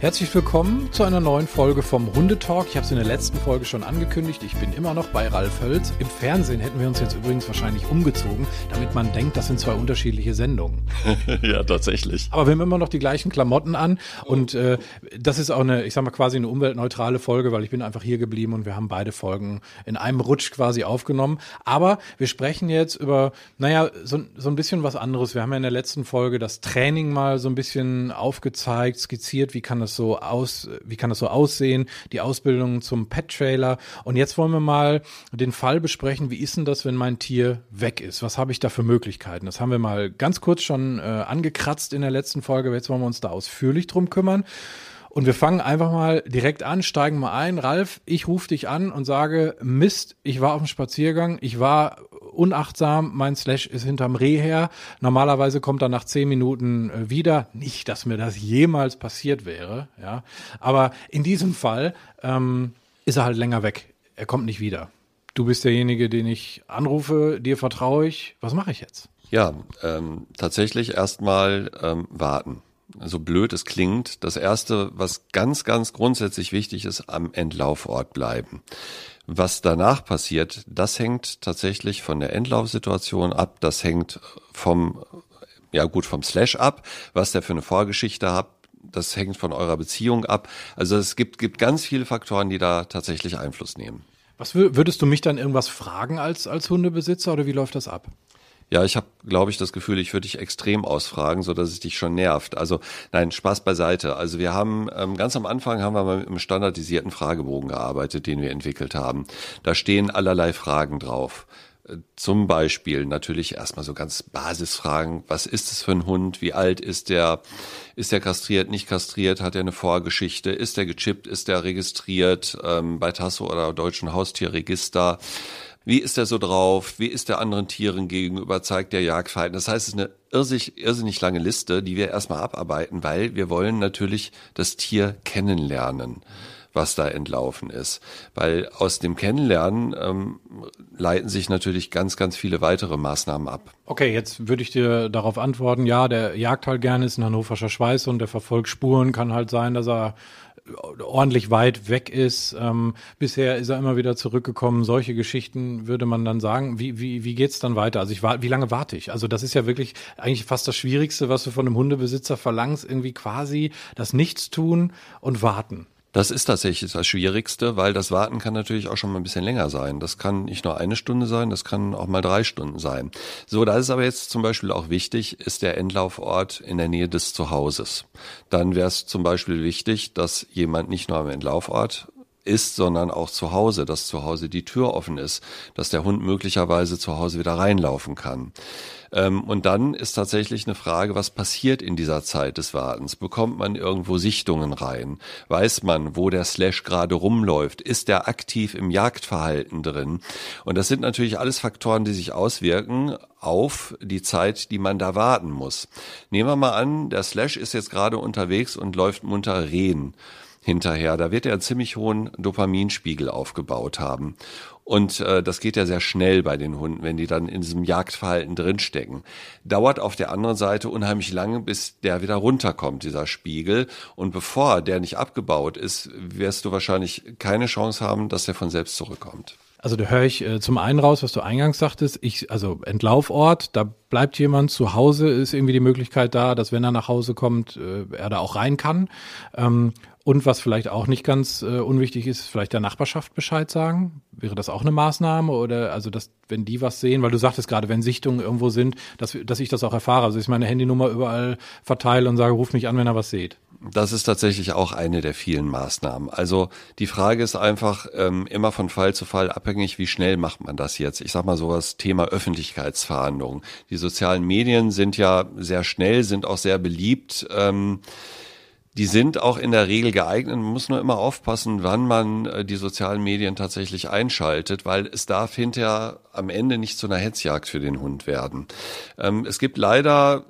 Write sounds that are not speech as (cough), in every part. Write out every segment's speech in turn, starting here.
Herzlich willkommen zu einer neuen Folge vom Hundetalk. Ich habe es in der letzten Folge schon angekündigt. Ich bin immer noch bei Ralf Hölz. Im Fernsehen hätten wir uns jetzt übrigens wahrscheinlich umgezogen, damit man denkt, das sind zwei unterschiedliche Sendungen. (laughs) ja, tatsächlich. Aber wir haben immer noch die gleichen Klamotten an und äh, das ist auch eine, ich sag mal quasi eine umweltneutrale Folge, weil ich bin einfach hier geblieben und wir haben beide Folgen in einem Rutsch quasi aufgenommen. Aber wir sprechen jetzt über, naja, so, so ein bisschen was anderes. Wir haben ja in der letzten Folge das Training mal so ein bisschen aufgezeigt, skizziert, wie kann das das so aus, wie kann das so aussehen, die Ausbildung zum Pet-Trailer. Und jetzt wollen wir mal den Fall besprechen, wie ist denn das, wenn mein Tier weg ist? Was habe ich da für Möglichkeiten? Das haben wir mal ganz kurz schon äh, angekratzt in der letzten Folge, jetzt wollen wir uns da ausführlich drum kümmern. Und wir fangen einfach mal direkt an, steigen mal ein. Ralf, ich rufe dich an und sage, Mist, ich war auf dem Spaziergang, ich war unachtsam, mein Slash ist hinterm Reh her. Normalerweise kommt er nach zehn Minuten äh, wieder. Nicht, dass mir das jemals passiert wäre, ja. Aber in diesem Fall ähm, ist er halt länger weg. Er kommt nicht wieder. Du bist derjenige, den ich anrufe, dir vertraue ich. Was mache ich jetzt? Ja, ähm, tatsächlich erstmal ähm, warten so blöd es klingt, das erste, was ganz, ganz grundsätzlich wichtig ist, am Endlaufort bleiben. Was danach passiert, das hängt tatsächlich von der Endlaufsituation ab, das hängt vom, ja gut, vom Slash ab, was der für eine Vorgeschichte hat, das hängt von eurer Beziehung ab. Also es gibt, gibt ganz viele Faktoren, die da tatsächlich Einfluss nehmen. Was würdest du mich dann irgendwas fragen als, als Hundebesitzer oder wie läuft das ab? Ja, ich habe, glaube ich, das Gefühl, ich würde dich extrem ausfragen, so dass es dich schon nervt. Also nein, Spaß beiseite. Also wir haben ähm, ganz am Anfang haben wir mal mit einem standardisierten Fragebogen gearbeitet, den wir entwickelt haben. Da stehen allerlei Fragen drauf. Äh, zum Beispiel natürlich erstmal so ganz Basisfragen. Was ist es für ein Hund? Wie alt ist der? Ist der kastriert, nicht kastriert? Hat er eine Vorgeschichte? Ist der gechippt? Ist der registriert ähm, bei Tasso oder Deutschen Haustierregister? Wie ist er so drauf? Wie ist er anderen Tieren gegenüber? Zeigt der Jagdverhalten? Das heißt, es ist eine irrsinnig, irrsinnig lange Liste, die wir erstmal abarbeiten, weil wir wollen natürlich das Tier kennenlernen was da entlaufen ist. Weil aus dem Kennenlernen ähm, leiten sich natürlich ganz, ganz viele weitere Maßnahmen ab. Okay, jetzt würde ich dir darauf antworten, ja, der jagt halt gerne, ist ein hannoverscher Schweiß und der verfolgt Spuren. Kann halt sein, dass er ordentlich weit weg ist. Ähm, bisher ist er immer wieder zurückgekommen. Solche Geschichten würde man dann sagen. Wie, wie, wie geht's dann weiter? Also ich war, wie lange warte ich? Also das ist ja wirklich eigentlich fast das Schwierigste, was du von einem Hundebesitzer verlangst, irgendwie quasi das Nichtstun und warten. Das ist tatsächlich das Schwierigste, weil das Warten kann natürlich auch schon mal ein bisschen länger sein. Das kann nicht nur eine Stunde sein, das kann auch mal drei Stunden sein. So, da ist aber jetzt zum Beispiel auch wichtig, ist der Endlaufort in der Nähe des Zuhauses. Dann wäre es zum Beispiel wichtig, dass jemand nicht nur am Endlaufort ist, sondern auch zu Hause, dass zu Hause die Tür offen ist, dass der Hund möglicherweise zu Hause wieder reinlaufen kann. Ähm, und dann ist tatsächlich eine Frage, was passiert in dieser Zeit des Wartens? Bekommt man irgendwo Sichtungen rein? Weiß man, wo der Slash gerade rumläuft? Ist der aktiv im Jagdverhalten drin? Und das sind natürlich alles Faktoren, die sich auswirken auf die Zeit, die man da warten muss. Nehmen wir mal an, der Slash ist jetzt gerade unterwegs und läuft munter Rehen hinterher. Da wird er einen ziemlich hohen Dopaminspiegel aufgebaut haben. Und äh, das geht ja sehr schnell bei den Hunden, wenn die dann in diesem Jagdverhalten drinstecken. Dauert auf der anderen Seite unheimlich lange, bis der wieder runterkommt, dieser Spiegel. Und bevor der nicht abgebaut ist, wirst du wahrscheinlich keine Chance haben, dass der von selbst zurückkommt. Also da höre ich äh, zum einen raus, was du eingangs sagtest, ich, also Entlaufort, da bleibt jemand zu Hause, ist irgendwie die Möglichkeit da, dass wenn er nach Hause kommt, äh, er da auch rein kann. Ähm, und was vielleicht auch nicht ganz äh, unwichtig ist, vielleicht der Nachbarschaft Bescheid sagen. Wäre das auch eine Maßnahme? Oder also, dass, wenn die was sehen, weil du sagtest gerade, wenn Sichtungen irgendwo sind, dass, dass ich das auch erfahre. Also ich meine Handynummer überall verteile und sage, ruf mich an, wenn er was seht. Das ist tatsächlich auch eine der vielen Maßnahmen. Also die Frage ist einfach ähm, immer von Fall zu Fall abhängig, wie schnell macht man das jetzt? Ich sag mal sowas Thema Öffentlichkeitsverhandlungen. Die sozialen Medien sind ja sehr schnell, sind auch sehr beliebt. Ähm, die sind auch in der Regel geeignet. Man muss nur immer aufpassen, wann man äh, die sozialen Medien tatsächlich einschaltet, weil es darf hinterher am Ende nicht zu einer Hetzjagd für den Hund werden. Ähm, es gibt leider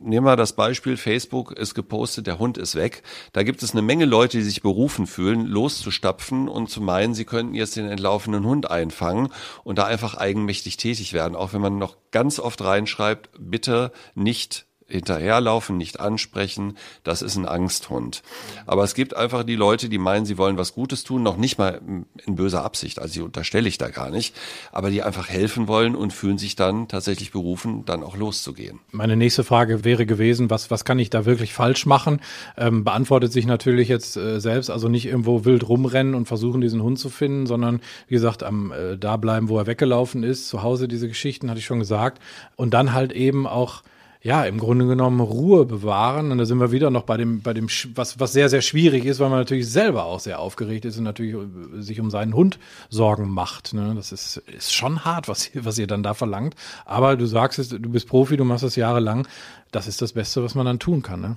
nehmen wir das Beispiel, Facebook ist gepostet, der Hund ist weg. Da gibt es eine Menge Leute, die sich berufen fühlen, loszustapfen und zu meinen, sie könnten jetzt den entlaufenen Hund einfangen und da einfach eigenmächtig tätig werden. Auch wenn man noch ganz oft reinschreibt, bitte nicht hinterherlaufen, nicht ansprechen, das ist ein Angsthund. Aber es gibt einfach die Leute, die meinen, sie wollen was Gutes tun, noch nicht mal in böser Absicht, also die unterstelle ich da gar nicht, aber die einfach helfen wollen und fühlen sich dann tatsächlich berufen, dann auch loszugehen. Meine nächste Frage wäre gewesen, was, was kann ich da wirklich falsch machen? Ähm, beantwortet sich natürlich jetzt äh, selbst, also nicht irgendwo wild rumrennen und versuchen, diesen Hund zu finden, sondern wie gesagt, am äh, da bleiben, wo er weggelaufen ist, zu Hause diese Geschichten, hatte ich schon gesagt. Und dann halt eben auch ja, im Grunde genommen Ruhe bewahren. Und da sind wir wieder noch bei dem, bei dem, was, was sehr, sehr schwierig ist, weil man natürlich selber auch sehr aufgeregt ist und natürlich äh, sich um seinen Hund Sorgen macht. Ne? Das ist, ist schon hart, was, was ihr dann da verlangt. Aber du sagst es, du bist Profi, du machst es jahrelang. Das ist das Beste, was man dann tun kann. Ne?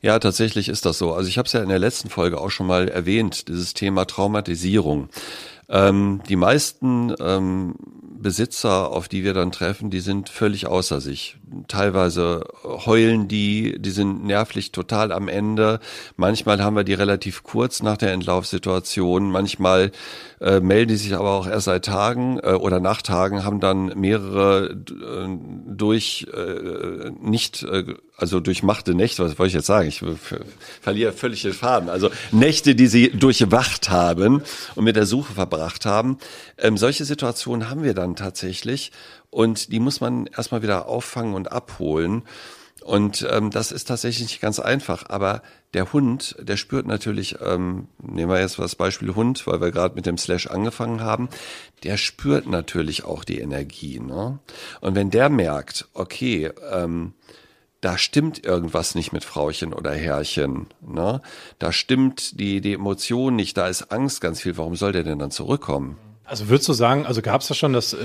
Ja, tatsächlich ist das so. Also ich habe es ja in der letzten Folge auch schon mal erwähnt, dieses Thema Traumatisierung. Ähm, die meisten ähm, Besitzer, auf die wir dann treffen, die sind völlig außer sich. Teilweise heulen die, die sind nervlich total am Ende. Manchmal haben wir die relativ kurz nach der Entlaufsituation. Manchmal äh, melden die sich aber auch erst seit Tagen äh, oder nach Tagen, haben dann mehrere äh, durch äh, nicht, äh, also durchmachte Nächte, was wollte ich jetzt sagen? Ich verliere völlig den Faden. Also Nächte, die sie durchwacht haben und mit der Suche verbracht haben. Ähm, solche Situationen haben wir dann tatsächlich und die muss man erstmal wieder auffangen und abholen. Und ähm, das ist tatsächlich nicht ganz einfach. Aber der Hund, der spürt natürlich, ähm, nehmen wir jetzt das Beispiel Hund, weil wir gerade mit dem Slash angefangen haben, der spürt natürlich auch die Energie. Ne? Und wenn der merkt, okay, ähm, da stimmt irgendwas nicht mit Frauchen oder Herrchen. Ne? Da stimmt die, die Emotion nicht, da ist Angst ganz viel. Warum soll der denn dann zurückkommen? Also würdest du sagen, also gab es da schon das, äh,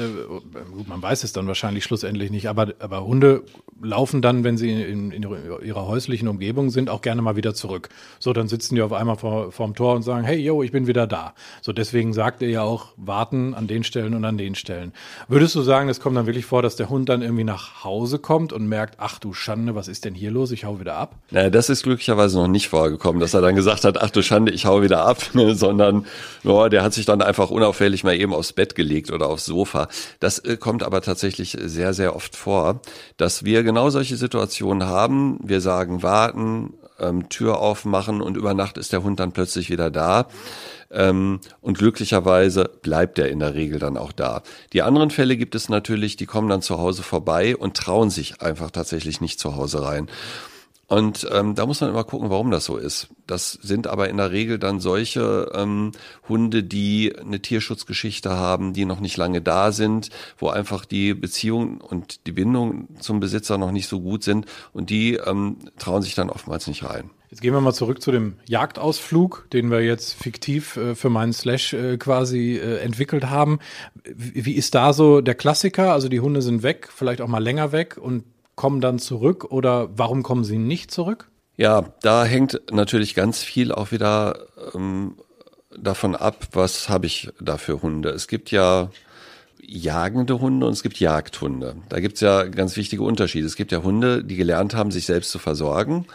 gut, man weiß es dann wahrscheinlich schlussendlich nicht, aber, aber Hunde laufen dann, wenn sie in, in ihrer häuslichen Umgebung sind, auch gerne mal wieder zurück. So, dann sitzen die auf einmal vor, vorm Tor und sagen, hey, yo, ich bin wieder da. So, deswegen sagt er ja auch, warten an den Stellen und an den Stellen. Würdest du sagen, es kommt dann wirklich vor, dass der Hund dann irgendwie nach Hause kommt und merkt, ach du Schande, was ist denn hier los? Ich hau wieder ab? Naja, das ist glücklicherweise noch nicht vorgekommen, dass er dann gesagt hat, ach du Schande, ich hau wieder ab, (laughs) sondern, oh, der hat sich dann einfach unauffällig mal eben aufs Bett gelegt oder aufs Sofa. Das äh, kommt aber tatsächlich sehr, sehr oft vor, dass wir genau solche Situationen haben. Wir sagen warten, ähm, Tür aufmachen und über Nacht ist der Hund dann plötzlich wieder da. Ähm, und glücklicherweise bleibt er in der Regel dann auch da. Die anderen Fälle gibt es natürlich, die kommen dann zu Hause vorbei und trauen sich einfach tatsächlich nicht zu Hause rein. Und ähm, da muss man immer gucken, warum das so ist. Das sind aber in der Regel dann solche ähm, Hunde, die eine Tierschutzgeschichte haben, die noch nicht lange da sind, wo einfach die Beziehung und die Bindung zum Besitzer noch nicht so gut sind und die ähm, trauen sich dann oftmals nicht rein. Jetzt gehen wir mal zurück zu dem Jagdausflug, den wir jetzt fiktiv äh, für meinen Slash äh, quasi äh, entwickelt haben. Wie, wie ist da so der Klassiker? Also die Hunde sind weg, vielleicht auch mal länger weg und kommen dann zurück oder warum kommen sie nicht zurück? Ja, da hängt natürlich ganz viel auch wieder ähm, davon ab, was habe ich da für Hunde. Es gibt ja jagende Hunde und es gibt Jagdhunde. Da gibt es ja ganz wichtige Unterschiede. Es gibt ja Hunde, die gelernt haben, sich selbst zu versorgen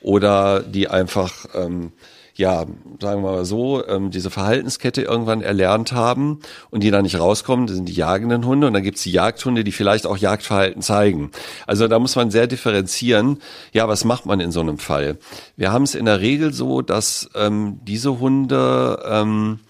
oder die einfach ähm, ja, sagen wir mal so, ähm, diese Verhaltenskette irgendwann erlernt haben und die da nicht rauskommen, das sind die jagenden Hunde und dann gibt's die Jagdhunde, die vielleicht auch Jagdverhalten zeigen. Also da muss man sehr differenzieren, ja, was macht man in so einem Fall? Wir haben es in der Regel so, dass ähm, diese Hunde ähm,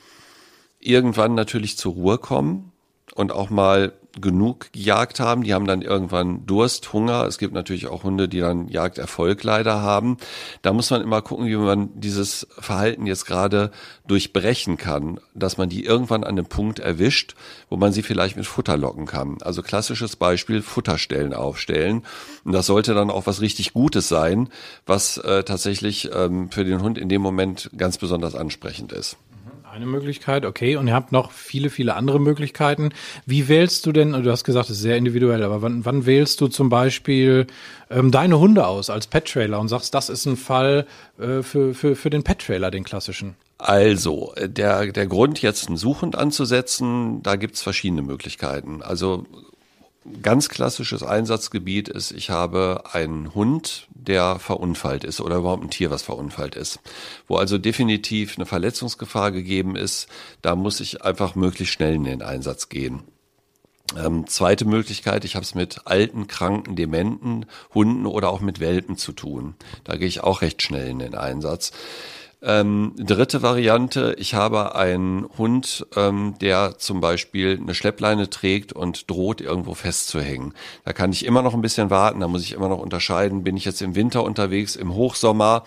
irgendwann natürlich zur Ruhe kommen und auch mal genug gejagt haben. Die haben dann irgendwann Durst, Hunger. Es gibt natürlich auch Hunde, die dann Jagderfolg leider haben. Da muss man immer gucken, wie man dieses Verhalten jetzt gerade durchbrechen kann, dass man die irgendwann an einem Punkt erwischt, wo man sie vielleicht mit Futter locken kann. Also klassisches Beispiel, Futterstellen aufstellen. Und das sollte dann auch was richtig Gutes sein, was äh, tatsächlich ähm, für den Hund in dem Moment ganz besonders ansprechend ist. Eine Möglichkeit, okay. Und ihr habt noch viele, viele andere Möglichkeiten. Wie wählst du denn, du hast gesagt, es ist sehr individuell, aber wann, wann wählst du zum Beispiel ähm, deine Hunde aus als Pet-Trailer und sagst, das ist ein Fall äh, für, für, für den Pet-Trailer, den klassischen? Also, der, der Grund, jetzt einen Suchhund anzusetzen, da gibt's verschiedene Möglichkeiten. Also ganz klassisches Einsatzgebiet ist, ich habe einen Hund, der verunfallt ist oder überhaupt ein Tier, was verunfallt ist, wo also definitiv eine Verletzungsgefahr gegeben ist, da muss ich einfach möglichst schnell in den Einsatz gehen. Ähm, zweite Möglichkeit, ich habe es mit alten, kranken, dementen Hunden oder auch mit Welpen zu tun. Da gehe ich auch recht schnell in den Einsatz. Ähm, dritte Variante, ich habe einen Hund, ähm, der zum Beispiel eine Schleppleine trägt und droht irgendwo festzuhängen. Da kann ich immer noch ein bisschen warten, da muss ich immer noch unterscheiden, bin ich jetzt im Winter unterwegs, im Hochsommer,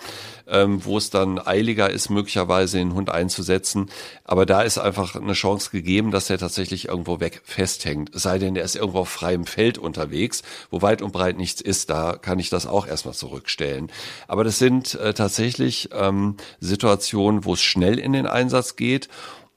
ähm, wo es dann eiliger ist, möglicherweise den Hund einzusetzen. Aber da ist einfach eine Chance gegeben, dass er tatsächlich irgendwo weg festhängt. Es sei denn, er ist irgendwo auf freiem Feld unterwegs, wo weit und breit nichts ist, da kann ich das auch erstmal zurückstellen. Aber das sind äh, tatsächlich ähm, Situationen, wo es schnell in den Einsatz geht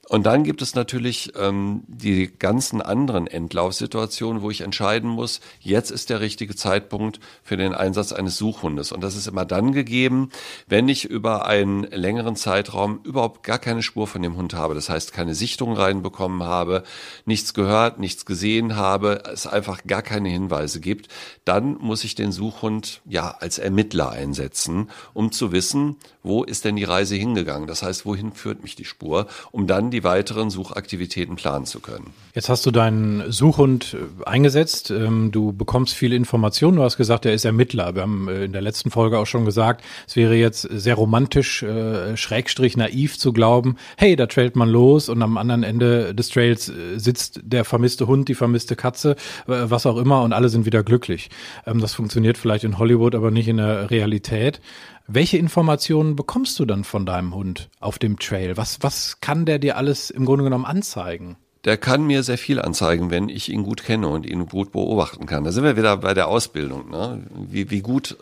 und dann gibt es natürlich ähm, die ganzen anderen Endlaufsituationen, wo ich entscheiden muss, jetzt ist der richtige Zeitpunkt für den Einsatz eines Suchhundes. Und das ist immer dann gegeben, wenn ich über einen längeren Zeitraum überhaupt gar keine Spur von dem Hund habe. Das heißt, keine Sichtung reinbekommen habe, nichts gehört, nichts gesehen habe, es einfach gar keine Hinweise gibt. Dann muss ich den Suchhund ja als Ermittler einsetzen, um zu wissen, wo ist denn die Reise hingegangen? Das heißt, wohin führt mich die Spur, um dann die weiteren Suchaktivitäten planen zu können. Jetzt hast du deinen Suchhund äh, eingesetzt. Ähm, du bekommst viele Informationen. Du hast gesagt, er ist Ermittler. Wir haben äh, in der letzten Folge auch schon gesagt, es wäre jetzt sehr romantisch, äh, schrägstrich naiv zu glauben, hey, da trailt man los und am anderen Ende des Trails sitzt der vermisste Hund, die vermisste Katze, was auch immer und alle sind wieder glücklich. Ähm, das funktioniert vielleicht in Hollywood, aber nicht in der Realität. Welche Informationen bekommst du dann von deinem Hund auf dem Trail? Was, was kann der dir alles im Grunde genommen anzeigen? Der kann mir sehr viel anzeigen, wenn ich ihn gut kenne und ihn gut beobachten kann. Da sind wir wieder bei der Ausbildung. Ne? Wie, wie gut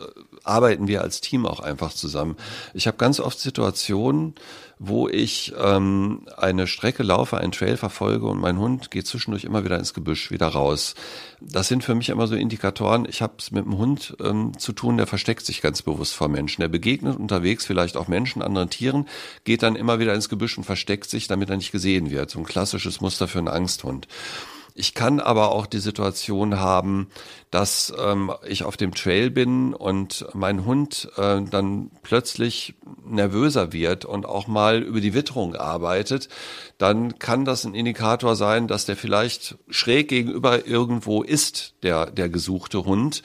arbeiten wir als Team auch einfach zusammen. Ich habe ganz oft Situationen, wo ich ähm, eine Strecke laufe, einen Trail verfolge und mein Hund geht zwischendurch immer wieder ins Gebüsch, wieder raus. Das sind für mich immer so Indikatoren. Ich habe es mit einem Hund ähm, zu tun, der versteckt sich ganz bewusst vor Menschen. Der begegnet unterwegs vielleicht auch Menschen, anderen Tieren, geht dann immer wieder ins Gebüsch und versteckt sich, damit er nicht gesehen wird. So ein klassisches Muster für einen Angsthund. Ich kann aber auch die Situation haben, dass ähm, ich auf dem Trail bin und mein Hund äh, dann plötzlich nervöser wird und auch mal über die Witterung arbeitet, dann kann das ein Indikator sein, dass der vielleicht schräg gegenüber irgendwo ist, der, der gesuchte Hund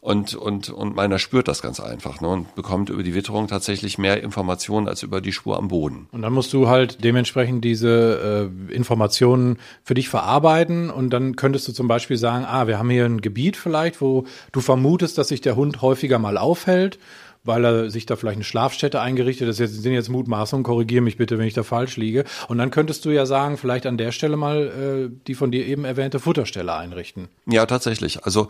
und, und, und meiner spürt das ganz einfach ne, und bekommt über die Witterung tatsächlich mehr Informationen als über die Spur am Boden. Und dann musst du halt dementsprechend diese äh, Informationen für dich verarbeiten und dann könntest du zum Beispiel sagen, ah, wir haben hier ein Gebiet vielleicht, wo du vermutest, dass sich der Hund häufiger mal aufhält weil er sich da vielleicht eine Schlafstätte eingerichtet hat. Das sind jetzt Mutmaßungen, korrigiere mich bitte, wenn ich da falsch liege. Und dann könntest du ja sagen, vielleicht an der Stelle mal äh, die von dir eben erwähnte Futterstelle einrichten. Ja, tatsächlich. Also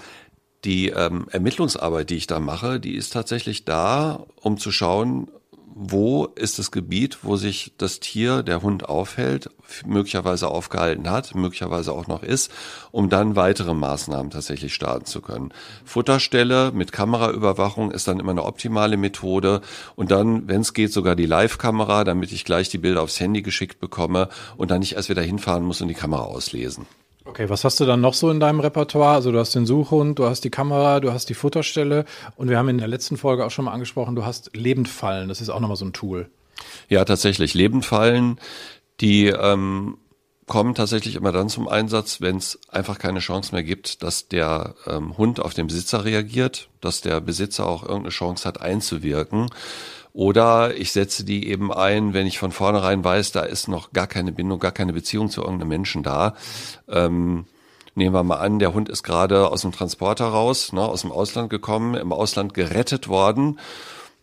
die ähm, Ermittlungsarbeit, die ich da mache, die ist tatsächlich da, um zu schauen, wo ist das Gebiet, wo sich das Tier, der Hund aufhält, möglicherweise aufgehalten hat, möglicherweise auch noch ist, um dann weitere Maßnahmen tatsächlich starten zu können. Futterstelle mit Kameraüberwachung ist dann immer eine optimale Methode und dann, wenn es geht, sogar die Live-Kamera, damit ich gleich die Bilder aufs Handy geschickt bekomme und dann nicht erst wieder hinfahren muss und die Kamera auslesen. Okay, was hast du dann noch so in deinem Repertoire? Also du hast den Suchhund, du hast die Kamera, du hast die Futterstelle und wir haben in der letzten Folge auch schon mal angesprochen, du hast Lebendfallen. Das ist auch nochmal so ein Tool. Ja, tatsächlich. Lebendfallen, die ähm, kommen tatsächlich immer dann zum Einsatz, wenn es einfach keine Chance mehr gibt, dass der ähm, Hund auf den Besitzer reagiert, dass der Besitzer auch irgendeine Chance hat einzuwirken. Oder ich setze die eben ein, wenn ich von vornherein weiß, da ist noch gar keine Bindung, gar keine Beziehung zu irgendeinem Menschen da. Ähm, nehmen wir mal an, der Hund ist gerade aus dem Transporter raus, ne, aus dem Ausland gekommen, im Ausland gerettet worden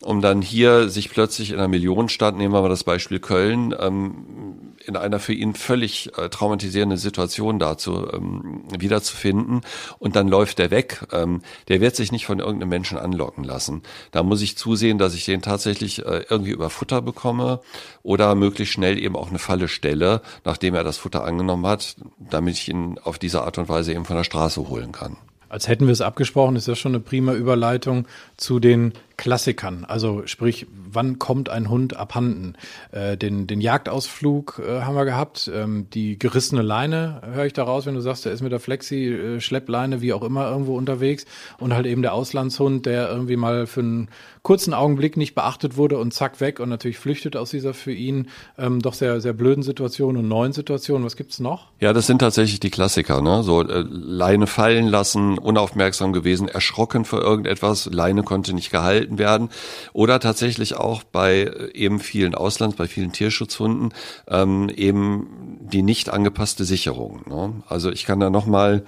um dann hier sich plötzlich in einer Millionenstadt, nehmen wir mal das Beispiel Köln, ähm, in einer für ihn völlig äh, traumatisierenden Situation dazu ähm, wiederzufinden und dann läuft der weg. Ähm, der wird sich nicht von irgendeinem Menschen anlocken lassen. Da muss ich zusehen, dass ich den tatsächlich äh, irgendwie über Futter bekomme oder möglichst schnell eben auch eine Falle stelle, nachdem er das Futter angenommen hat, damit ich ihn auf diese Art und Weise eben von der Straße holen kann. Als hätten wir es abgesprochen, ist das schon eine prima Überleitung zu den Klassikern. Also sprich, wann kommt ein Hund abhanden? Äh, den, den Jagdausflug äh, haben wir gehabt, ähm, die gerissene Leine höre ich daraus, wenn du sagst, der ist mit der Flexi, äh, Schleppleine, wie auch immer, irgendwo unterwegs. Und halt eben der Auslandshund, der irgendwie mal für einen kurzen Augenblick nicht beachtet wurde und zack weg und natürlich flüchtet aus dieser für ihn ähm, doch sehr, sehr blöden Situation und neuen Situation. Was gibt's noch? Ja, das sind tatsächlich die Klassiker, ne? So äh, Leine fallen lassen, unaufmerksam gewesen, erschrocken vor irgendetwas, Leine konnte nicht gehalten werden. Oder tatsächlich auch bei äh, eben vielen Auslands, bei vielen Tierschutzhunden ähm, eben die nicht angepasste Sicherung. Ne? Also ich kann da nochmal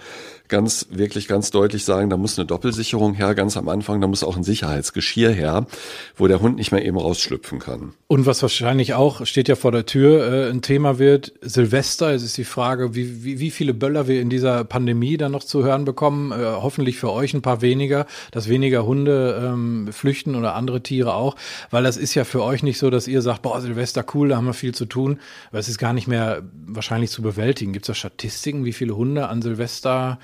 ganz, wirklich ganz deutlich sagen, da muss eine Doppelsicherung her, ganz am Anfang, da muss auch ein Sicherheitsgeschirr her, wo der Hund nicht mehr eben rausschlüpfen kann. Und was wahrscheinlich auch, steht ja vor der Tür, äh, ein Thema wird, Silvester, es ist die Frage, wie, wie, wie viele Böller wir in dieser Pandemie dann noch zu hören bekommen, äh, hoffentlich für euch ein paar weniger, dass weniger Hunde ähm, flüchten oder andere Tiere auch, weil das ist ja für euch nicht so, dass ihr sagt, boah, Silvester cool, da haben wir viel zu tun, weil es ist gar nicht mehr wahrscheinlich zu bewältigen. Gibt es da Statistiken, wie viele Hunde an Silvester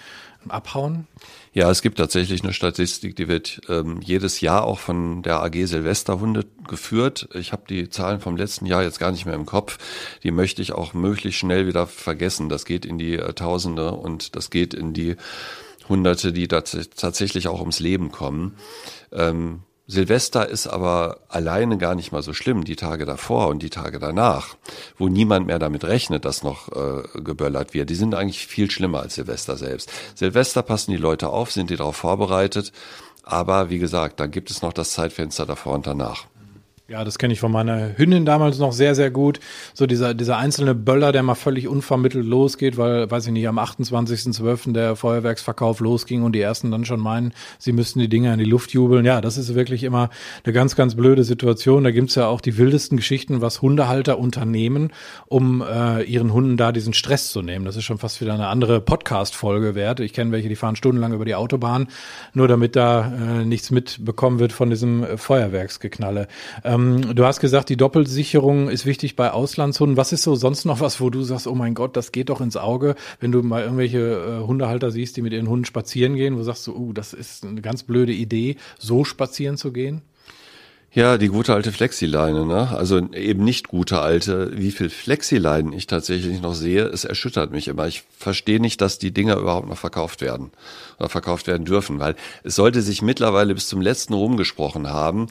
abhauen? Ja, es gibt tatsächlich eine Statistik, die wird ähm, jedes Jahr auch von der AG Silvesterhunde geführt. Ich habe die Zahlen vom letzten Jahr jetzt gar nicht mehr im Kopf. Die möchte ich auch möglichst schnell wieder vergessen. Das geht in die äh, Tausende und das geht in die Hunderte, die tatsächlich auch ums Leben kommen. Ähm, Silvester ist aber alleine gar nicht mal so schlimm, die Tage davor und die Tage danach, wo niemand mehr damit rechnet, dass noch äh, geböllert wird. Die sind eigentlich viel schlimmer als Silvester selbst. Silvester passen die Leute auf, sind die darauf vorbereitet, aber wie gesagt, dann gibt es noch das Zeitfenster davor und danach. Ja, das kenne ich von meiner Hündin damals noch sehr, sehr gut. So dieser, dieser einzelne Böller, der mal völlig unvermittelt losgeht, weil, weiß ich nicht, am 28.12. der Feuerwerksverkauf losging und die ersten dann schon meinen, sie müssten die Dinger in die Luft jubeln. Ja, das ist wirklich immer eine ganz, ganz blöde Situation. Da gibt's ja auch die wildesten Geschichten, was Hundehalter unternehmen, um äh, ihren Hunden da diesen Stress zu nehmen. Das ist schon fast wieder eine andere Podcast-Folge wert. Ich kenne welche, die fahren stundenlang über die Autobahn, nur damit da äh, nichts mitbekommen wird von diesem äh, Feuerwerksgeknalle. Äh, ähm, du hast gesagt, die Doppelsicherung ist wichtig bei Auslandshunden. Was ist so sonst noch was, wo du sagst, oh mein Gott, das geht doch ins Auge, wenn du mal irgendwelche äh, Hundehalter siehst, die mit ihren Hunden spazieren gehen, wo du sagst, so, uh, das ist eine ganz blöde Idee, so spazieren zu gehen? Ja, die gute alte Flexileine, ne? Also eben nicht gute alte. Wie viel Flexileinen ich tatsächlich noch sehe, es erschüttert mich immer. Ich verstehe nicht, dass die Dinger überhaupt noch verkauft werden oder verkauft werden dürfen, weil es sollte sich mittlerweile bis zum letzten rumgesprochen haben,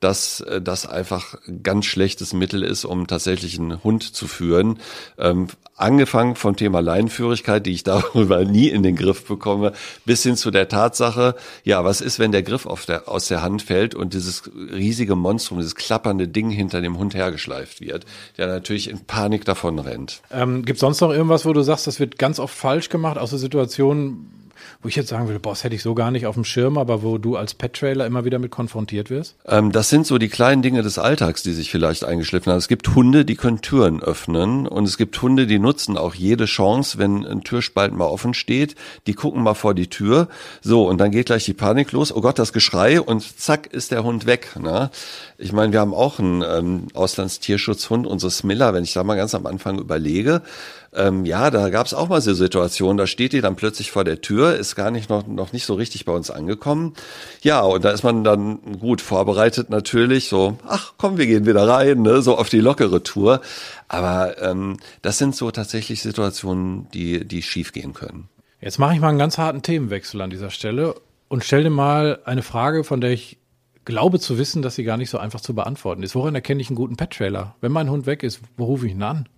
dass äh, das einfach ein ganz schlechtes Mittel ist, um tatsächlich einen Hund zu führen. Ähm, angefangen vom Thema Leinenführigkeit, die ich (laughs) darüber nie in den Griff bekomme, bis hin zu der Tatsache, ja, was ist, wenn der Griff der, aus der Hand fällt und dieses riesige Monstrum, dieses klappernde Ding hinter dem Hund hergeschleift wird, der natürlich in Panik davon rennt. Ähm, Gibt sonst noch irgendwas, wo du sagst, das wird ganz oft falsch gemacht, aus der Situation, wo ich jetzt sagen würde, boah, das hätte ich so gar nicht auf dem Schirm, aber wo du als Pet-Trailer immer wieder mit konfrontiert wirst? Ähm, das sind so die kleinen Dinge des Alltags, die sich vielleicht eingeschliffen haben. Es gibt Hunde, die können Türen öffnen und es gibt Hunde, die nutzen auch jede Chance, wenn ein Türspalt mal offen steht. Die gucken mal vor die Tür. So, und dann geht gleich die Panik los. Oh Gott, das Geschrei und zack ist der Hund weg. Ne? Ich meine, wir haben auch einen ähm, Auslandstierschutzhund, unsere Smiller, wenn ich da mal ganz am Anfang überlege. Ähm, ja, da gab es auch mal so Situationen, da steht die dann plötzlich vor der Tür, ist gar nicht noch, noch nicht so richtig bei uns angekommen. Ja, und da ist man dann gut vorbereitet natürlich, so, ach komm, wir gehen wieder rein, ne, so auf die lockere Tour. Aber ähm, das sind so tatsächlich Situationen, die, die schief gehen können. Jetzt mache ich mal einen ganz harten Themenwechsel an dieser Stelle und stell dir mal eine Frage, von der ich glaube zu wissen, dass sie gar nicht so einfach zu beantworten ist. Woran erkenne ich einen guten Pet-Trailer? Wenn mein Hund weg ist, wo rufe ich ihn an?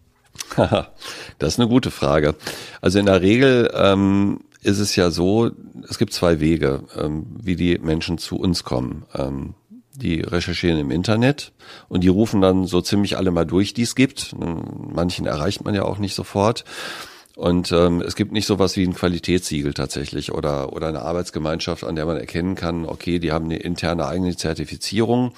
(laughs) das ist eine gute Frage. Also in der Regel ähm, ist es ja so, es gibt zwei Wege, ähm, wie die Menschen zu uns kommen. Ähm, die recherchieren im Internet und die rufen dann so ziemlich alle mal durch, die es gibt. Manchen erreicht man ja auch nicht sofort. Und ähm, es gibt nicht sowas wie ein Qualitätssiegel tatsächlich oder, oder eine Arbeitsgemeinschaft, an der man erkennen kann, okay, die haben eine interne eigene Zertifizierung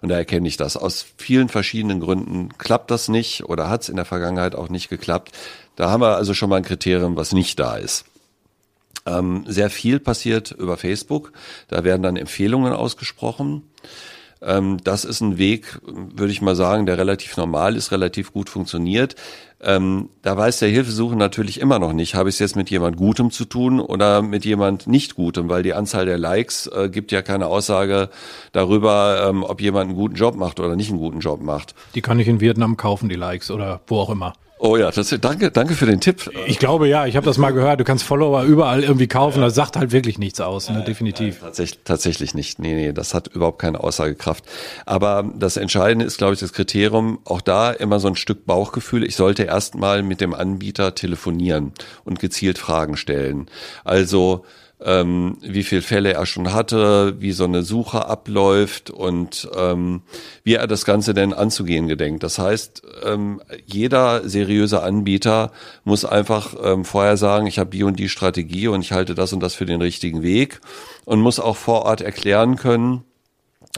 und da erkenne ich das. Aus vielen verschiedenen Gründen klappt das nicht oder hat es in der Vergangenheit auch nicht geklappt. Da haben wir also schon mal ein Kriterium, was nicht da ist. Ähm, sehr viel passiert über Facebook. Da werden dann Empfehlungen ausgesprochen. Ähm, das ist ein Weg, würde ich mal sagen, der relativ normal ist, relativ gut funktioniert. Ähm, da weiß der Hilfesucher natürlich immer noch nicht, habe ich es jetzt mit jemand Gutem zu tun oder mit jemand nicht Gutem, weil die Anzahl der Likes äh, gibt ja keine Aussage darüber, ähm, ob jemand einen guten Job macht oder nicht einen guten Job macht. Die kann ich in Vietnam kaufen, die Likes oder wo auch immer. Oh ja, das, danke, danke für den Tipp. Ich glaube ja, ich habe das mal gehört. Du kannst Follower überall irgendwie kaufen. Das sagt halt wirklich nichts aus, ne? definitiv. Nein, tatsächlich, tatsächlich nicht. Nee, nee, das hat überhaupt keine Aussagekraft. Aber das Entscheidende ist, glaube ich, das Kriterium, auch da immer so ein Stück Bauchgefühl. Ich sollte erstmal mit dem Anbieter telefonieren und gezielt Fragen stellen. Also ähm, wie viele Fälle er schon hatte, wie so eine Suche abläuft und ähm, wie er das Ganze denn anzugehen gedenkt. Das heißt, ähm, jeder seriöse Anbieter muss einfach ähm, vorher sagen, ich habe die und die Strategie und ich halte das und das für den richtigen Weg und muss auch vor Ort erklären können,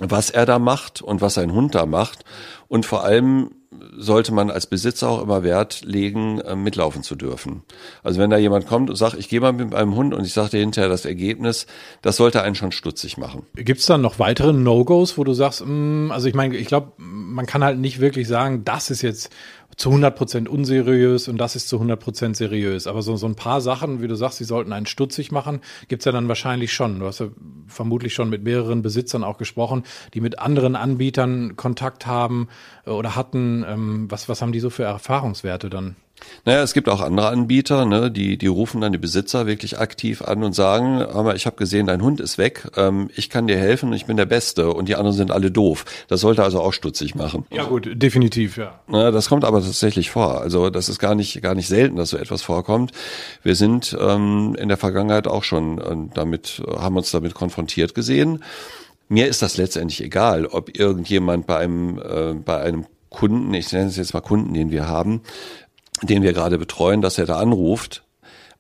was er da macht und was sein Hund da macht und vor allem sollte man als Besitzer auch immer Wert legen, äh, mitlaufen zu dürfen. Also wenn da jemand kommt und sagt, ich gehe mal mit meinem Hund und ich sage dir hinterher das Ergebnis, das sollte einen schon stutzig machen. Gibt es dann noch weitere No-Gos, wo du sagst, mh, mm, also ich meine, ich glaube, man kann halt nicht wirklich sagen, das ist jetzt zu 100% unseriös und das ist zu 100% seriös. Aber so, so ein paar Sachen, wie du sagst, sie sollten einen stutzig machen, gibt's ja dann wahrscheinlich schon. Du hast ja vermutlich schon mit mehreren Besitzern auch gesprochen, die mit anderen Anbietern Kontakt haben äh, oder hatten. Ähm, was, was haben die so für Erfahrungswerte dann? Naja, es gibt auch andere Anbieter, ne, die, die rufen dann die Besitzer wirklich aktiv an und sagen, aber ich habe gesehen, dein Hund ist weg, ähm, ich kann dir helfen, ich bin der Beste und die anderen sind alle doof. Das sollte also auch stutzig machen. Ja gut, definitiv, ja. Na, das kommt aber tatsächlich vor. Also das ist gar nicht, gar nicht selten, dass so etwas vorkommt. Wir sind ähm, in der Vergangenheit auch schon äh, damit, haben uns damit konfrontiert gesehen. Mir ist das letztendlich egal, ob irgendjemand bei einem, äh, bei einem Kunden, ich nenne es jetzt mal Kunden, den wir haben, den wir gerade betreuen, dass er da anruft.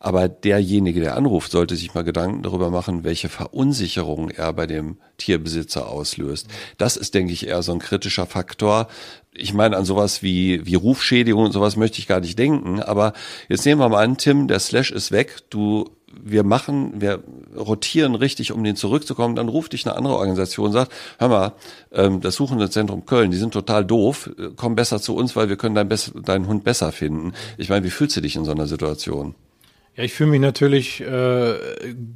Aber derjenige, der anruft, sollte sich mal Gedanken darüber machen, welche Verunsicherung er bei dem Tierbesitzer auslöst. Das ist, denke ich, eher so ein kritischer Faktor. Ich meine, an sowas wie, wie Rufschädigung und sowas möchte ich gar nicht denken. Aber jetzt nehmen wir mal an, Tim, der Slash ist weg. Du wir machen, wir rotieren richtig, um den zurückzukommen, dann ruft dich eine andere Organisation und sagt, hör mal, ähm, das Suchende Zentrum Köln, die sind total doof, komm besser zu uns, weil wir können dein deinen Hund besser finden. Ich meine, wie fühlst du dich in so einer Situation? Ja, ich fühle mich natürlich äh,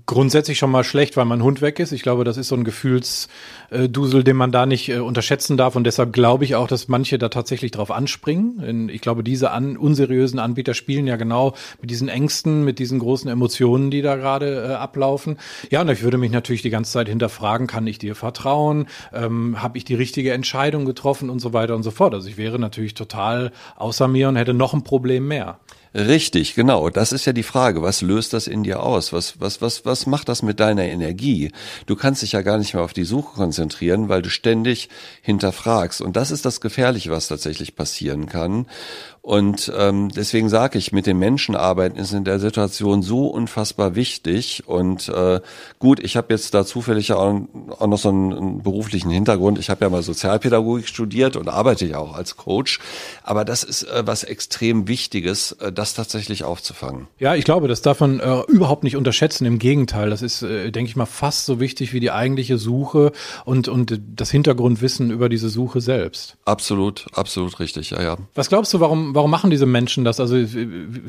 grundsätzlich schon mal schlecht, weil mein Hund weg ist. Ich glaube, das ist so ein Gefühlsdusel, den man da nicht äh, unterschätzen darf. Und deshalb glaube ich auch, dass manche da tatsächlich drauf anspringen. Ich glaube, diese an, unseriösen Anbieter spielen ja genau mit diesen Ängsten, mit diesen großen Emotionen, die da gerade äh, ablaufen. Ja, und ich würde mich natürlich die ganze Zeit hinterfragen, kann ich dir vertrauen? Ähm, Habe ich die richtige Entscheidung getroffen und so weiter und so fort. Also ich wäre natürlich total außer mir und hätte noch ein Problem mehr. Richtig, genau. Das ist ja die Frage. Was löst das in dir aus? Was, was, was, was macht das mit deiner Energie? Du kannst dich ja gar nicht mehr auf die Suche konzentrieren, weil du ständig hinterfragst. Und das ist das Gefährliche, was tatsächlich passieren kann. Und ähm, deswegen sage ich, mit den Menschen arbeiten ist in der Situation so unfassbar wichtig. Und äh, gut, ich habe jetzt da zufällig auch, auch noch so einen, einen beruflichen Hintergrund. Ich habe ja mal Sozialpädagogik studiert und arbeite ja auch als Coach. Aber das ist äh, was extrem Wichtiges, äh, das tatsächlich aufzufangen. Ja, ich glaube, das darf man äh, überhaupt nicht unterschätzen. Im Gegenteil, das ist, äh, denke ich mal, fast so wichtig wie die eigentliche Suche und, und das Hintergrundwissen über diese Suche selbst. Absolut, absolut richtig, ja, ja. Was glaubst du, warum warum machen diese Menschen das? Also es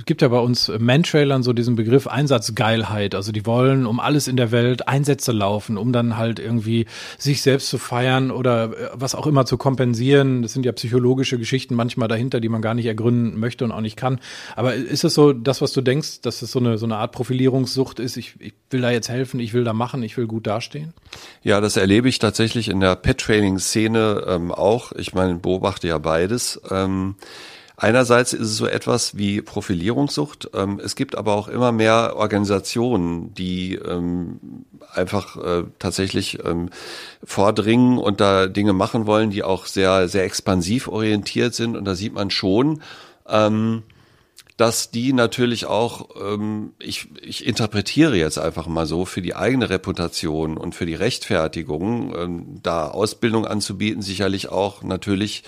gibt ja bei uns Mantrailern so diesen Begriff Einsatzgeilheit. Also die wollen um alles in der Welt Einsätze laufen, um dann halt irgendwie sich selbst zu feiern oder äh, was auch immer zu kompensieren. Das sind ja psychologische Geschichten manchmal dahinter, die man gar nicht ergründen möchte und auch nicht kann. Aber ist es so das, was du denkst, dass es so eine, so eine Art Profilierungssucht ist? Ich, ich will da jetzt helfen, ich will da machen, ich will gut dastehen? Ja, das erlebe ich tatsächlich in der Pet-Training-Szene ähm, auch. Ich meine, beobachte ja beides. Ähm, Einerseits ist es so etwas wie Profilierungssucht. Ähm, es gibt aber auch immer mehr Organisationen, die ähm, einfach äh, tatsächlich ähm, vordringen und da Dinge machen wollen, die auch sehr, sehr expansiv orientiert sind. Und da sieht man schon, dass die natürlich auch, ähm, ich, ich interpretiere jetzt einfach mal so, für die eigene Reputation und für die Rechtfertigung, ähm, da Ausbildung anzubieten, sicherlich auch natürlich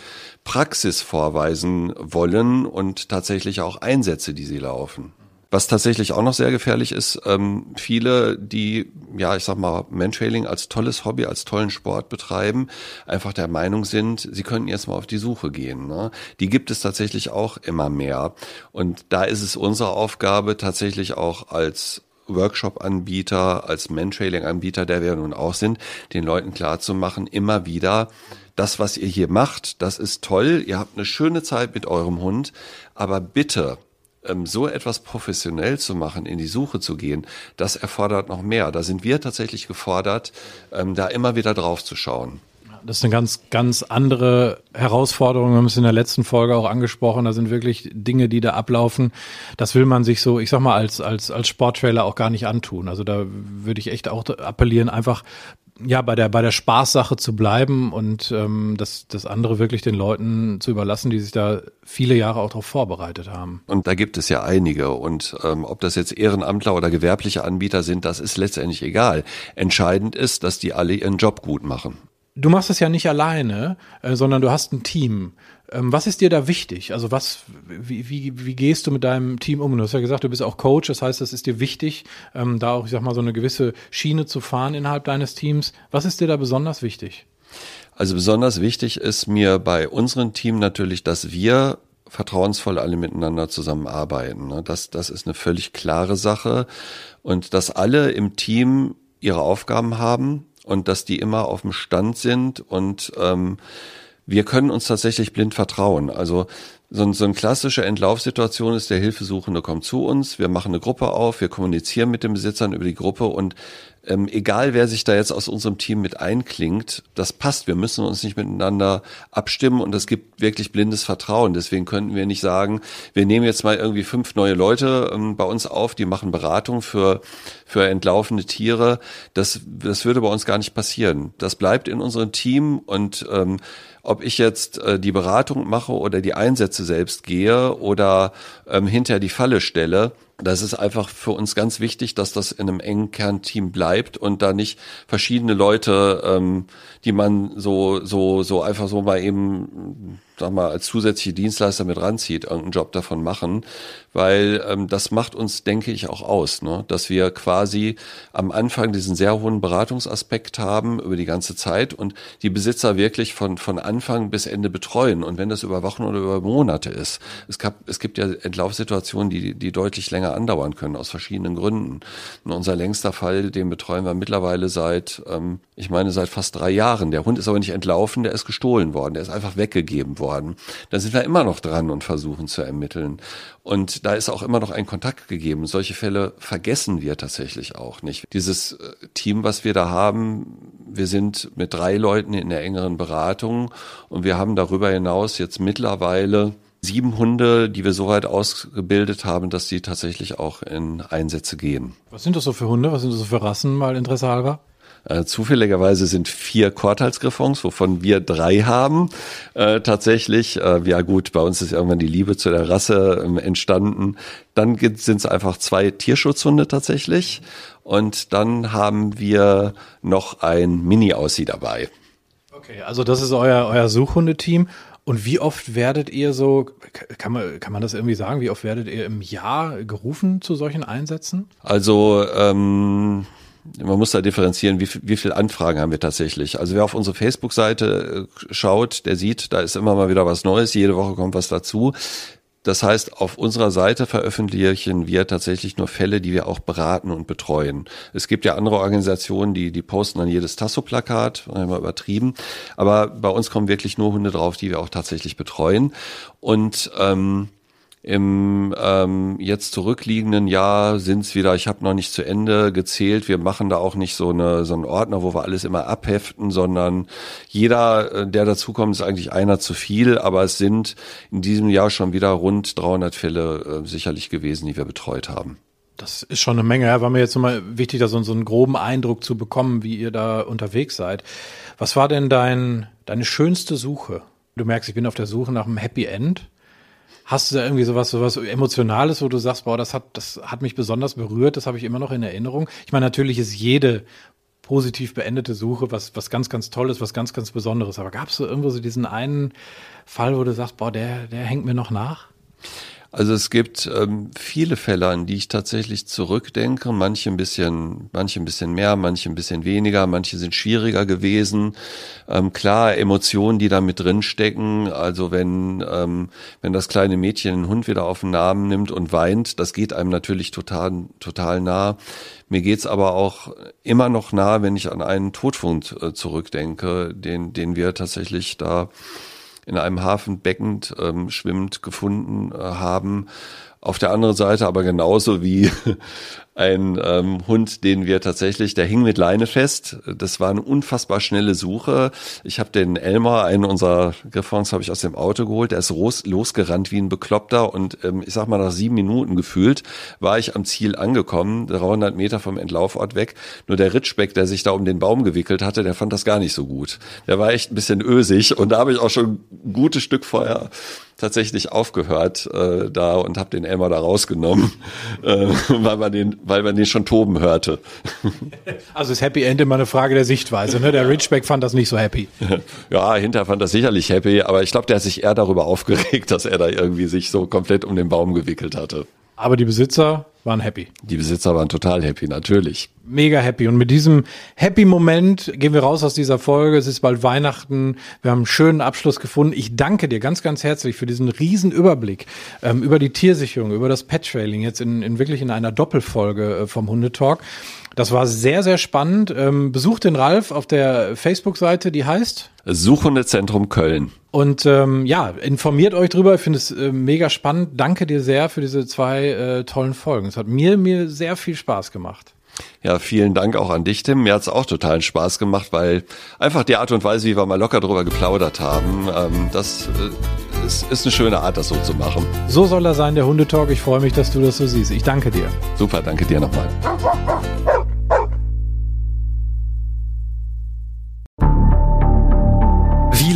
Praxis vorweisen wollen und tatsächlich auch Einsätze, die sie laufen. Was tatsächlich auch noch sehr gefährlich ist, ähm, viele, die, ja, ich sag mal, Mantrailing als tolles Hobby, als tollen Sport betreiben, einfach der Meinung sind, sie könnten jetzt mal auf die Suche gehen. Ne? Die gibt es tatsächlich auch immer mehr. Und da ist es unsere Aufgabe, tatsächlich auch als Workshop-Anbieter, als Mantrailing-Anbieter, der wir nun auch sind, den Leuten klarzumachen, immer wieder, das, was ihr hier macht, das ist toll, ihr habt eine schöne Zeit mit eurem Hund, aber bitte so etwas professionell zu machen, in die Suche zu gehen, das erfordert noch mehr. Da sind wir tatsächlich gefordert, ähm, da immer wieder drauf zu schauen. Das ist eine ganz, ganz andere Herausforderung. Wir haben es in der letzten Folge auch angesprochen. Da sind wirklich Dinge, die da ablaufen. Das will man sich so, ich sag mal, als, als, als Sporttrailer auch gar nicht antun. Also da würde ich echt auch appellieren, einfach ja, bei der, bei der Spaßsache zu bleiben und ähm, das, das andere wirklich den Leuten zu überlassen, die sich da viele Jahre auch darauf vorbereitet haben. Und da gibt es ja einige. Und ähm, ob das jetzt Ehrenamtler oder gewerbliche Anbieter sind, das ist letztendlich egal. Entscheidend ist, dass die alle ihren Job gut machen. Du machst es ja nicht alleine, äh, sondern du hast ein Team. Ähm, was ist dir da wichtig? Also was, wie, wie, wie gehst du mit deinem Team um? Du hast ja gesagt, du bist auch Coach, das heißt, es ist dir wichtig, ähm, da auch, ich sag mal, so eine gewisse Schiene zu fahren innerhalb deines Teams. Was ist dir da besonders wichtig? Also besonders wichtig ist mir bei unserem Team natürlich, dass wir vertrauensvoll alle miteinander zusammenarbeiten. Ne? Das, das ist eine völlig klare Sache. Und dass alle im Team ihre Aufgaben haben und dass die immer auf dem Stand sind und ähm, wir können uns tatsächlich blind vertrauen. Also so, so eine klassische Entlaufsituation ist, der Hilfesuchende kommt zu uns, wir machen eine Gruppe auf, wir kommunizieren mit den Besitzern über die Gruppe und ähm, egal wer sich da jetzt aus unserem Team mit einklingt, das passt. Wir müssen uns nicht miteinander abstimmen und es gibt wirklich blindes Vertrauen. Deswegen könnten wir nicht sagen, wir nehmen jetzt mal irgendwie fünf neue Leute ähm, bei uns auf, die machen Beratung für, für entlaufene Tiere. Das, das würde bei uns gar nicht passieren. Das bleibt in unserem Team und ähm, ob ich jetzt äh, die Beratung mache oder die Einsätze selbst gehe oder ähm, hinter die Falle stelle, das ist einfach für uns ganz wichtig, dass das in einem engen Kernteam bleibt und da nicht verschiedene Leute, ähm, die man so so so einfach so mal eben sag mal, als zusätzliche Dienstleister mit ranzieht, irgendeinen Job davon machen, weil ähm, das macht uns, denke ich, auch aus, ne? dass wir quasi am Anfang diesen sehr hohen Beratungsaspekt haben über die ganze Zeit und die Besitzer wirklich von, von Anfang bis Ende betreuen. Und wenn das über Wochen oder über Monate ist, es, gab, es gibt ja Entlaufsituationen, die, die deutlich länger andauern können, aus verschiedenen Gründen. Und unser längster Fall, den betreuen wir mittlerweile seit, ähm, ich meine, seit fast drei Jahren. Der Hund ist aber nicht entlaufen, der ist gestohlen worden, der ist einfach weggegeben worden worden. Da sind wir immer noch dran und versuchen zu ermitteln. Und da ist auch immer noch ein Kontakt gegeben. Solche Fälle vergessen wir tatsächlich auch nicht. Dieses äh, Team, was wir da haben, wir sind mit drei Leuten in der engeren Beratung und wir haben darüber hinaus jetzt mittlerweile sieben Hunde, die wir so weit ausgebildet haben, dass sie tatsächlich auch in Einsätze gehen. Was sind das so für Hunde? Was sind das so für Rassen, mal Interesse halber? Äh, zufälligerweise sind vier Quartalsgriffons, wovon wir drei haben. Äh, tatsächlich, äh, ja gut, bei uns ist irgendwann die Liebe zu der Rasse ähm, entstanden. Dann sind es einfach zwei Tierschutzhunde tatsächlich. Und dann haben wir noch ein Mini-Aussie dabei. Okay, also das ist euer, euer Suchhundeteam. Und wie oft werdet ihr so, kann man, kann man das irgendwie sagen, wie oft werdet ihr im Jahr gerufen zu solchen Einsätzen? Also ähm, man muss da differenzieren, wie, wie viele Anfragen haben wir tatsächlich. Also wer auf unsere Facebook-Seite äh, schaut, der sieht, da ist immer mal wieder was Neues, jede Woche kommt was dazu. Das heißt, auf unserer Seite veröffentlichen wir tatsächlich nur Fälle, die wir auch beraten und betreuen. Es gibt ja andere Organisationen, die, die posten dann jedes Tasso-Plakat, einmal übertrieben. Aber bei uns kommen wirklich nur Hunde drauf, die wir auch tatsächlich betreuen. Und ähm, im ähm, jetzt zurückliegenden Jahr sind es wieder, ich habe noch nicht zu Ende gezählt, wir machen da auch nicht so, eine, so einen Ordner, wo wir alles immer abheften, sondern jeder, äh, der dazukommt, ist eigentlich einer zu viel, aber es sind in diesem Jahr schon wieder rund 300 Fälle äh, sicherlich gewesen, die wir betreut haben. Das ist schon eine Menge. Ja, war mir jetzt nochmal wichtig, da so, so einen groben Eindruck zu bekommen, wie ihr da unterwegs seid. Was war denn dein, deine schönste Suche? Du merkst, ich bin auf der Suche nach einem Happy End. Hast du da irgendwie sowas, sowas Emotionales, wo du sagst, boah, das hat, das hat mich besonders berührt, das habe ich immer noch in Erinnerung? Ich meine, natürlich ist jede positiv beendete Suche was, was ganz, ganz Tolles, was ganz, ganz Besonderes. Aber gab es so irgendwo so diesen einen Fall, wo du sagst, boah, der, der hängt mir noch nach? Also es gibt ähm, viele Fälle, an die ich tatsächlich zurückdenke. Manche ein bisschen, manche ein bisschen mehr, manche ein bisschen weniger, manche sind schwieriger gewesen. Ähm, klar, Emotionen, die da mit drin stecken. Also wenn ähm, wenn das kleine Mädchen einen Hund wieder auf den Namen nimmt und weint, das geht einem natürlich total total nah. Mir geht's aber auch immer noch nah, wenn ich an einen Todfund äh, zurückdenke, den den wir tatsächlich da in einem Hafenbecken ähm, schwimmend gefunden äh, haben. Auf der anderen Seite aber genauso wie (laughs) ein ähm, Hund, den wir tatsächlich, der hing mit Leine fest. Das war eine unfassbar schnelle Suche. Ich habe den Elmar, einen unserer Griffons, habe ich aus dem Auto geholt. Der ist los, losgerannt wie ein Bekloppter und ähm, ich sag mal nach sieben Minuten gefühlt war ich am Ziel angekommen, 300 Meter vom Entlaufort weg. Nur der Ritschbeck, der sich da um den Baum gewickelt hatte, der fand das gar nicht so gut. Der war echt ein bisschen ösig und da habe ich auch schon ein gutes Stück vorher tatsächlich aufgehört äh, da und habe den Elmar da rausgenommen, (laughs) äh, weil man den, weil man den schon toben hörte. (laughs) Also ist Happy End immer eine Frage der Sichtweise. Ne? Der Ridgeback fand das nicht so happy. (laughs) Ja, hinter fand das sicherlich happy, aber ich glaube, der hat sich eher darüber aufgeregt, dass er da irgendwie sich so komplett um den Baum gewickelt hatte. Aber die Besitzer waren happy. Die Besitzer waren total happy, natürlich. Mega happy. Und mit diesem happy Moment gehen wir raus aus dieser Folge. Es ist bald Weihnachten. Wir haben einen schönen Abschluss gefunden. Ich danke dir ganz, ganz herzlich für diesen riesen Überblick ähm, über die Tiersicherung, über das Pet-Trailing, jetzt in, in wirklich in einer Doppelfolge äh, vom Hundetalk. Das war sehr, sehr spannend. Ähm, besucht den Ralf auf der Facebook-Seite, die heißt Suchhundezentrum Köln. Und ähm, ja, informiert euch drüber. Ich finde es äh, mega spannend. Danke dir sehr für diese zwei äh, tollen Folgen. Es hat mir, mir sehr viel Spaß gemacht. Ja, vielen Dank auch an dich, Tim. Mir hat's auch totalen Spaß gemacht, weil einfach die Art und Weise, wie wir mal locker drüber geplaudert haben, ähm, das äh, ist, ist eine schöne Art, das so zu machen. So soll er sein, der Hundetalk. Ich freue mich, dass du das so siehst. Ich danke dir. Super, danke dir nochmal.